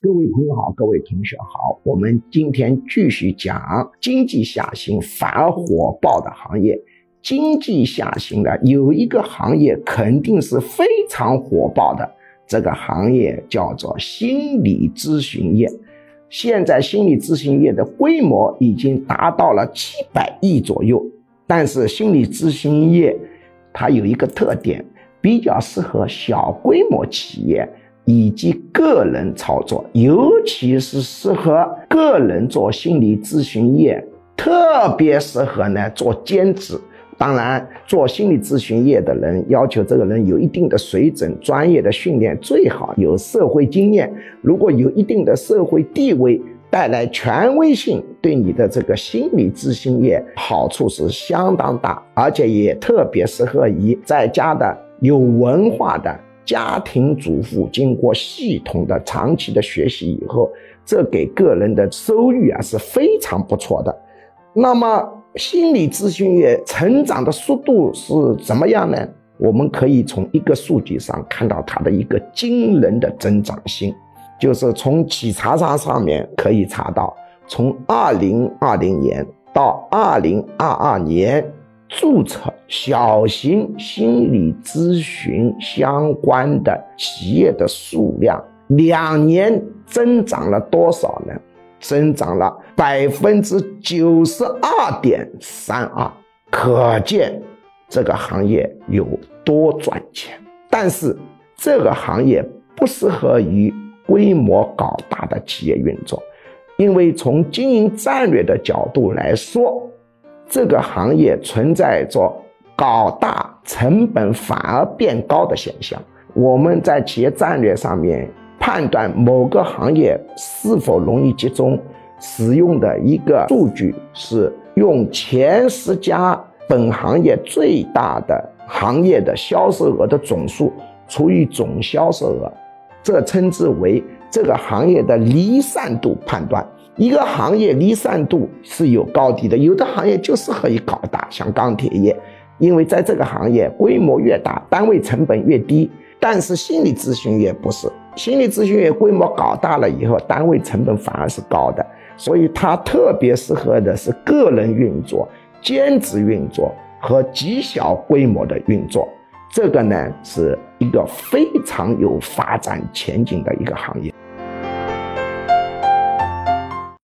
各位朋友好，各位同学好，我们今天继续讲经济下行反而火爆的行业。经济下行的有一个行业肯定是非常火爆的，这个行业叫做心理咨询业。现在心理咨询业的规模已经达到了七百亿左右，但是心理咨询业它有一个特点，比较适合小规模企业。以及个人操作，尤其是适合个人做心理咨询业，特别适合呢做兼职。当然，做心理咨询业的人要求这个人有一定的水准、专业的训练，最好有社会经验。如果有一定的社会地位，带来权威性，对你的这个心理咨询业好处是相当大，而且也特别适合于在家的有文化的。家庭主妇经过系统的长期的学习以后，这给个人的收益啊是非常不错的。那么心理咨询业成长的速度是怎么样呢？我们可以从一个数据上看到它的一个惊人的增长性，就是从企查查上面可以查到，从二零二零年到二零二二年。注册小型心理咨询相关的企业的数量，两年增长了多少呢？增长了百分之九十二点三二，可见这个行业有多赚钱。但是这个行业不适合于规模搞大的企业运作，因为从经营战略的角度来说。这个行业存在着搞大成本反而变高的现象。我们在企业战略上面判断某个行业是否容易集中，使用的一个数据是用前十家本行业最大的行业的销售额的总数除以总销售额，这称之为这个行业的离散度判断。一个行业离散度是有高低的，有的行业就适合于搞大，像钢铁业，因为在这个行业规模越大，单位成本越低。但是心理咨询业不是，心理咨询业规模搞大了以后，单位成本反而是高的，所以它特别适合的是个人运作、兼职运作和极小规模的运作。这个呢是一个非常有发展前景的一个行业。